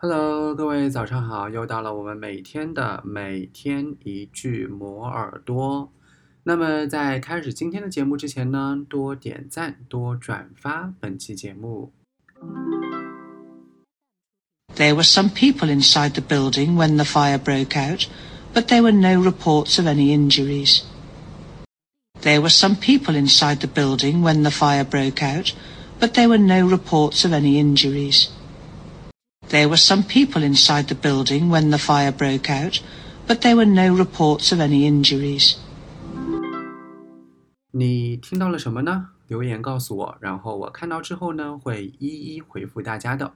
Hello，各位早上好！又到了我们每天的每天一句磨耳朵。那么在开始今天的节目之前呢，多点赞，多转发本期节目。There were some people inside the building when the fire broke out, but there were no reports of any injuries. There were some people inside the building when the fire broke out, but there were no reports of any injuries. There were some people inside the building when the fire broke out, but there were no reports of any injuries. 你听到了什么呢？留言告诉我，然后我看到之后呢，会一一回复大家的。